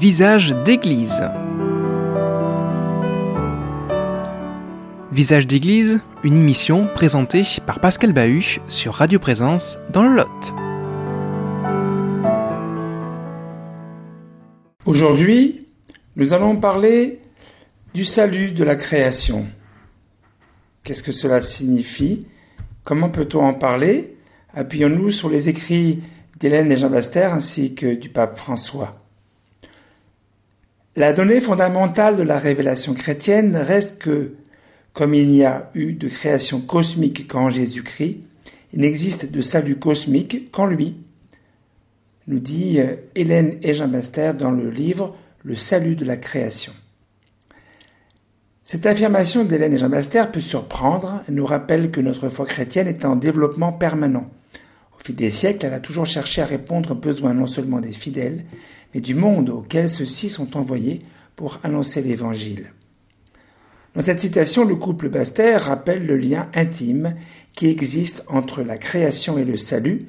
Visage d'église. Visage d'église, une émission présentée par Pascal Bahut sur Radio Présence dans le Lot. Aujourd'hui, nous allons parler du salut de la création. Qu'est-ce que cela signifie? Comment peut-on en parler? Appuyons-nous sur les écrits d'Hélène et Jean Baster ainsi que du pape François. La donnée fondamentale de la révélation chrétienne reste que, comme il n'y a eu de création cosmique qu'en Jésus-Christ, il n'existe de salut cosmique qu'en lui, nous dit euh, Hélène et Jean Baster dans le livre Le salut de la création. Cette affirmation d'Hélène et Jean Baster peut surprendre et nous rappelle que notre foi chrétienne est en développement permanent. Au fil des siècles, elle a toujours cherché à répondre aux besoins non seulement des fidèles, mais du monde auquel ceux-ci sont envoyés pour annoncer l'Évangile. Dans cette citation, le couple Baster rappelle le lien intime qui existe entre la création et le salut,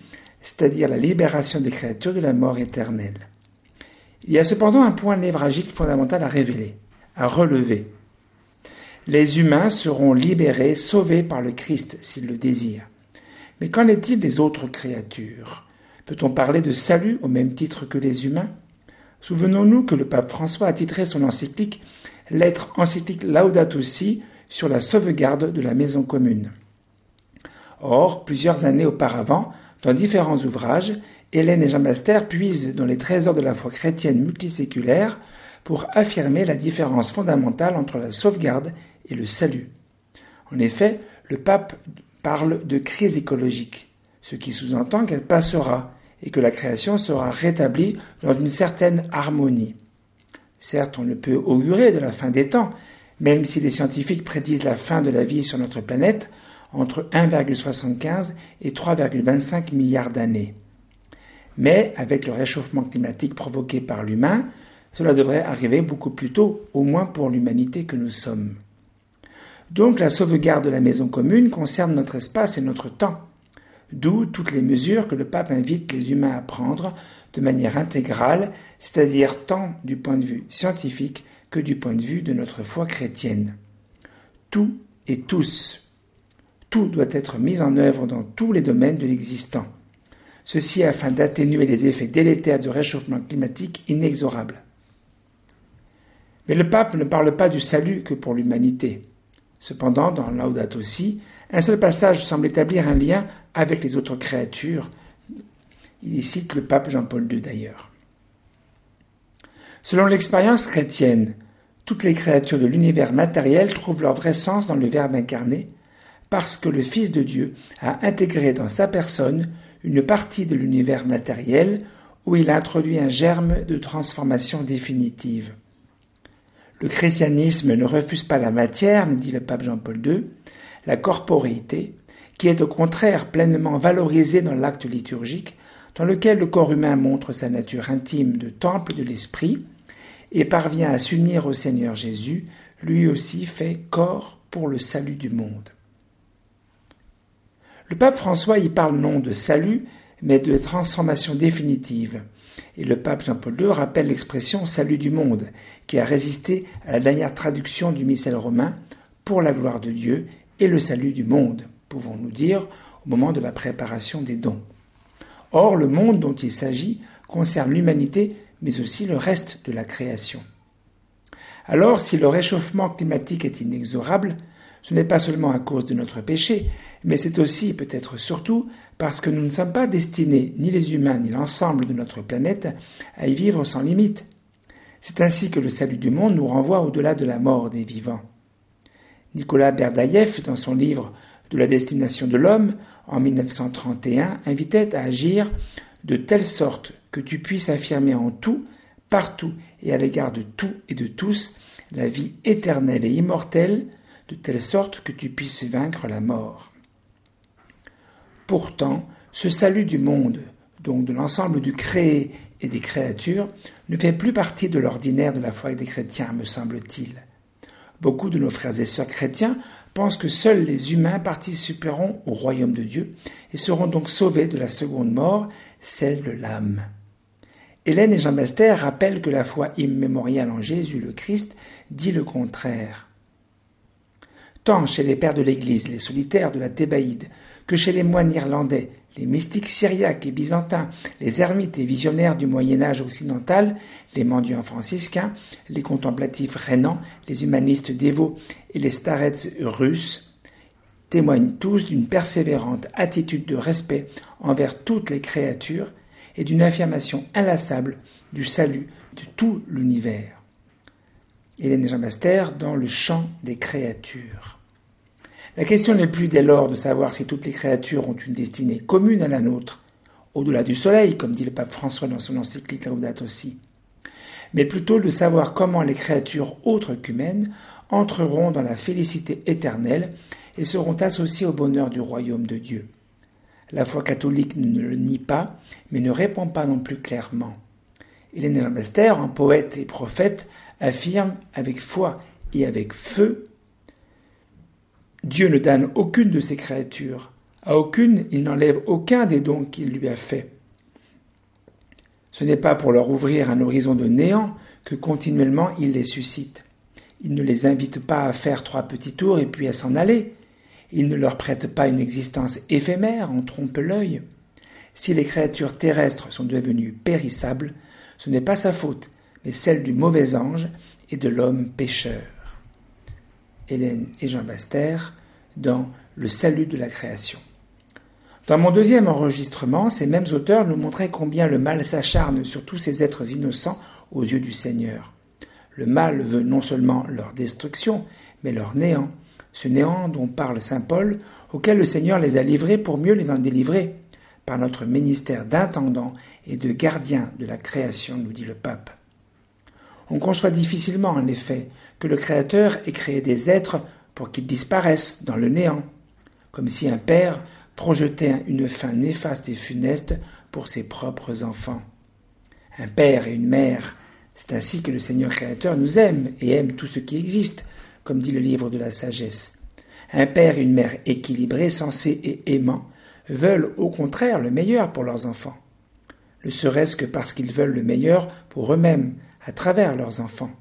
c'est-à-dire la libération des créatures de la mort éternelle. Il y a cependant un point névralgique fondamental à révéler, à relever. Les humains seront libérés, sauvés par le Christ s'ils le désirent. Mais qu'en est-il des autres créatures? Peut-on parler de salut au même titre que les humains? Souvenons-nous que le pape François a titré son encyclique Lettre encyclique Laudato Si sur la sauvegarde de la maison commune. Or, plusieurs années auparavant, dans différents ouvrages, Hélène et Jean Baster puisent dans les trésors de la foi chrétienne multiséculaire pour affirmer la différence fondamentale entre la sauvegarde et le salut. En effet, le pape parle de crise écologique, ce qui sous-entend qu'elle passera et que la création sera rétablie dans une certaine harmonie. Certes, on ne peut augurer de la fin des temps, même si les scientifiques prédisent la fin de la vie sur notre planète entre 1,75 et 3,25 milliards d'années. Mais avec le réchauffement climatique provoqué par l'humain, cela devrait arriver beaucoup plus tôt, au moins pour l'humanité que nous sommes. Donc la sauvegarde de la maison commune concerne notre espace et notre temps. D'où toutes les mesures que le pape invite les humains à prendre de manière intégrale, c'est-à-dire tant du point de vue scientifique que du point de vue de notre foi chrétienne. Tout et tous. Tout doit être mis en œuvre dans tous les domaines de l'existant. Ceci afin d'atténuer les effets délétères du réchauffement climatique inexorable. Mais le pape ne parle pas du salut que pour l'humanité. Cependant, dans Laudato aussi, un seul passage semble établir un lien avec les autres créatures. Il y cite le pape Jean-Paul II d'ailleurs. Selon l'expérience chrétienne, toutes les créatures de l'univers matériel trouvent leur vrai sens dans le Verbe incarné, parce que le Fils de Dieu a intégré dans sa personne une partie de l'univers matériel où il a introduit un germe de transformation définitive. Le christianisme ne refuse pas la matière, nous dit le pape Jean-Paul II, la corporéité, qui est au contraire pleinement valorisée dans l'acte liturgique, dans lequel le corps humain montre sa nature intime de temple de l'esprit et parvient à s'unir au Seigneur Jésus, lui aussi fait corps pour le salut du monde. Le pape François y parle non de salut, mais de transformation définitive, et le pape Jean-Paul II rappelle l'expression salut du monde, qui a résisté à la dernière traduction du missel romain pour la gloire de Dieu et le salut du monde, pouvons-nous dire, au moment de la préparation des dons. Or, le monde dont il s'agit concerne l'humanité, mais aussi le reste de la création. Alors, si le réchauffement climatique est inexorable, ce n'est pas seulement à cause de notre péché, mais c'est aussi, peut-être surtout, parce que nous ne sommes pas destinés, ni les humains, ni l'ensemble de notre planète, à y vivre sans limite. C'est ainsi que le salut du monde nous renvoie au-delà de la mort des vivants. Nicolas Berdaïev, dans son livre De la destination de l'homme, en 1931, invitait à agir de telle sorte que tu puisses affirmer en tout, partout et à l'égard de tout et de tous, la vie éternelle et immortelle, de telle sorte que tu puisses vaincre la mort. Pourtant, ce salut du monde, donc de l'ensemble du créé et des créatures, ne fait plus partie de l'ordinaire de la foi des chrétiens, me semble-t-il. Beaucoup de nos frères et sœurs chrétiens pensent que seuls les humains participeront au royaume de Dieu et seront donc sauvés de la seconde mort, celle de l'âme. Hélène et Jean Bastère rappellent que la foi immémoriale en Jésus le Christ dit le contraire. Tant chez les pères de l'Église, les solitaires de la Thébaïde, que chez les moines irlandais, les mystiques syriaques et byzantins, les ermites et visionnaires du Moyen Âge occidental, les mendiants franciscains, les contemplatifs rénans, les humanistes dévots et les starets russes, témoignent tous d'une persévérante attitude de respect envers toutes les créatures et d'une affirmation inlassable du salut de tout l'univers. Hélène Jean Baster dans le champ des créatures. La question n'est plus dès lors de savoir si toutes les créatures ont une destinée commune à la nôtre, au-delà du soleil, comme dit le pape François dans son encyclique Laudato Si, mais plutôt de savoir comment les créatures autres qu'humaines entreront dans la félicité éternelle et seront associées au bonheur du royaume de Dieu. La foi catholique ne le nie pas, mais ne répond pas non plus clairement. Hélène Bester, en poète et prophète, affirme avec foi et avec feu Dieu ne donne aucune de ses créatures. À aucune, il n'enlève aucun des dons qu'il lui a faits. Ce n'est pas pour leur ouvrir un horizon de néant que continuellement il les suscite. Il ne les invite pas à faire trois petits tours et puis à s'en aller. Il ne leur prête pas une existence éphémère en trompe l'œil. Si les créatures terrestres sont devenues périssables, ce n'est pas sa faute, mais celle du mauvais ange et de l'homme pécheur. Hélène et Jean Baster dans Le salut de la création. Dans mon deuxième enregistrement, ces mêmes auteurs nous montraient combien le mal s'acharne sur tous ces êtres innocents aux yeux du Seigneur. Le mal veut non seulement leur destruction, mais leur néant, ce néant dont parle Saint Paul, auquel le Seigneur les a livrés pour mieux les en délivrer, par notre ministère d'intendant et de gardien de la création, nous dit le pape. On conçoit difficilement, en effet, que le Créateur ait créé des êtres pour qu'ils disparaissent dans le néant, comme si un père projetait une fin néfaste et funeste pour ses propres enfants. Un père et une mère, c'est ainsi que le Seigneur Créateur nous aime et aime tout ce qui existe, comme dit le livre de la sagesse. Un père et une mère équilibrés, sensés et aimants veulent au contraire le meilleur pour leurs enfants, ne serait-ce que parce qu'ils veulent le meilleur pour eux-mêmes, à travers leurs enfants.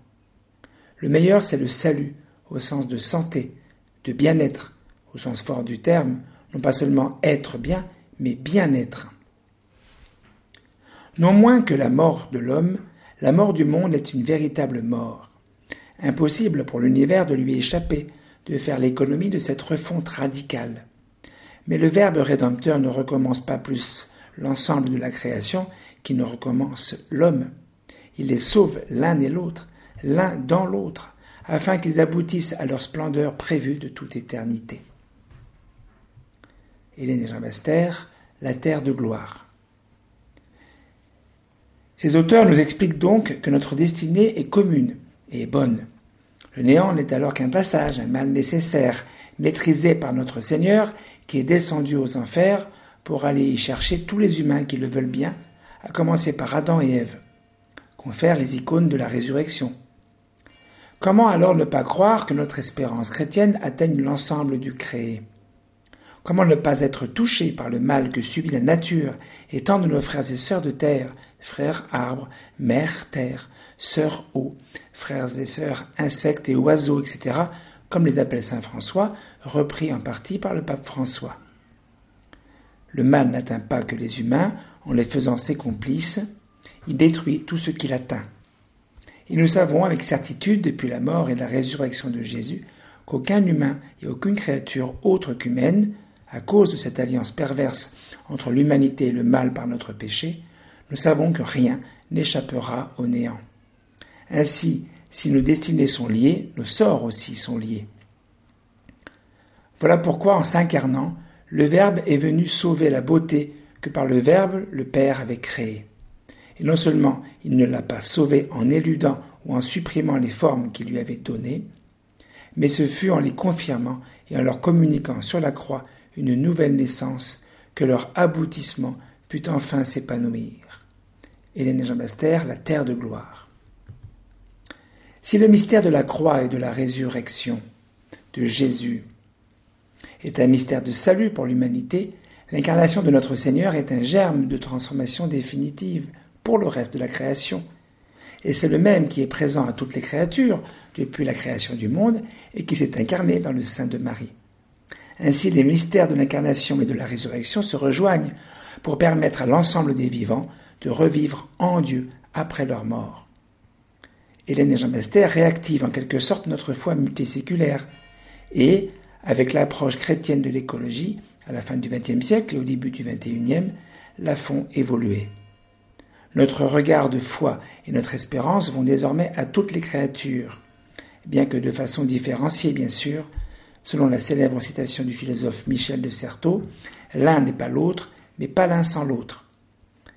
Le meilleur, c'est le salut, au sens de santé, de bien-être, au sens fort du terme, non pas seulement être bien, mais bien-être. Non moins que la mort de l'homme, la mort du monde est une véritable mort. Impossible pour l'univers de lui échapper, de faire l'économie de cette refonte radicale. Mais le Verbe rédempteur ne recommence pas plus l'ensemble de la création qu'il ne recommence l'homme. Il les sauve l'un et l'autre, l'un dans l'autre, afin qu'ils aboutissent à leur splendeur prévue de toute éternité. Hélène et Jean Baster, La terre de gloire. Ces auteurs nous expliquent donc que notre destinée est commune et bonne. Le néant n'est alors qu'un passage, un mal nécessaire, maîtrisé par notre Seigneur, qui est descendu aux enfers pour aller y chercher tous les humains qui le veulent bien, à commencer par Adam et Ève confère les icônes de la résurrection. Comment alors ne pas croire que notre espérance chrétienne atteigne l'ensemble du créé? Comment ne pas être touché par le mal que subit la nature et tant de nos frères et sœurs de terre, frères arbres, mères terre, sœurs eau, frères et sœurs insectes et oiseaux, etc., comme les appelle saint François, repris en partie par le pape François. Le mal n'atteint pas que les humains en les faisant ses complices, il détruit tout ce qu'il atteint. Et nous savons avec certitude, depuis la mort et la résurrection de Jésus, qu'aucun humain et aucune créature autre qu'humaine, à cause de cette alliance perverse entre l'humanité et le mal par notre péché, nous savons que rien n'échappera au néant. Ainsi, si nos destinées sont liées, nos sorts aussi sont liés. Voilà pourquoi, en s'incarnant, le Verbe est venu sauver la beauté que par le Verbe le Père avait créée. Et non seulement il ne l'a pas sauvé en éludant ou en supprimant les formes qu'il lui avait données, mais ce fut en les confirmant et en leur communiquant sur la croix une nouvelle naissance que leur aboutissement put enfin s'épanouir. Hélène Jean Baster, La terre de gloire. Si le mystère de la croix et de la résurrection de Jésus est un mystère de salut pour l'humanité, l'incarnation de notre Seigneur est un germe de transformation définitive pour le reste de la création. Et c'est le même qui est présent à toutes les créatures depuis la création du monde et qui s'est incarné dans le sein de Marie. Ainsi, les mystères de l'incarnation et de la résurrection se rejoignent pour permettre à l'ensemble des vivants de revivre en Dieu après leur mort. Hélène et Jean Bester réactivent en quelque sorte notre foi multiséculaire et, avec l'approche chrétienne de l'écologie, à la fin du XXe siècle et au début du XXIe, la font évoluer. Notre regard de foi et notre espérance vont désormais à toutes les créatures, bien que de façon différenciée bien sûr, selon la célèbre citation du philosophe Michel de Certeau, l'un n'est pas l'autre, mais pas l'un sans l'autre.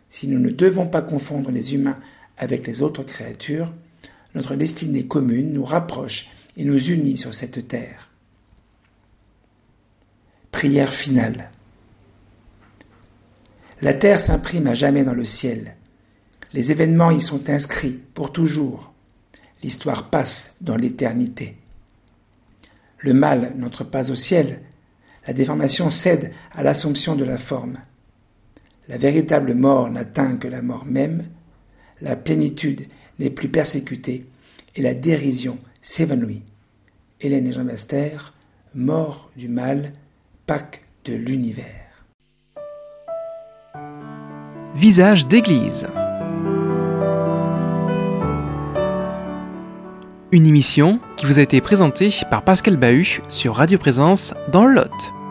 Si nous ne devons pas confondre les humains avec les autres créatures, notre destinée commune nous rapproche et nous unit sur cette terre. Prière finale. La terre s'imprime à jamais dans le ciel. Les événements y sont inscrits pour toujours. L'histoire passe dans l'éternité. Le mal n'entre pas au ciel. La déformation cède à l'assomption de la forme. La véritable mort n'atteint que la mort même. La plénitude n'est plus persécutée et la dérision s'évanouit. Hélène et Jean Master, mort du mal, Pâques de l'univers. Visage d'église. Une émission qui vous a été présentée par Pascal Bahut sur Radio Présence dans le Lot.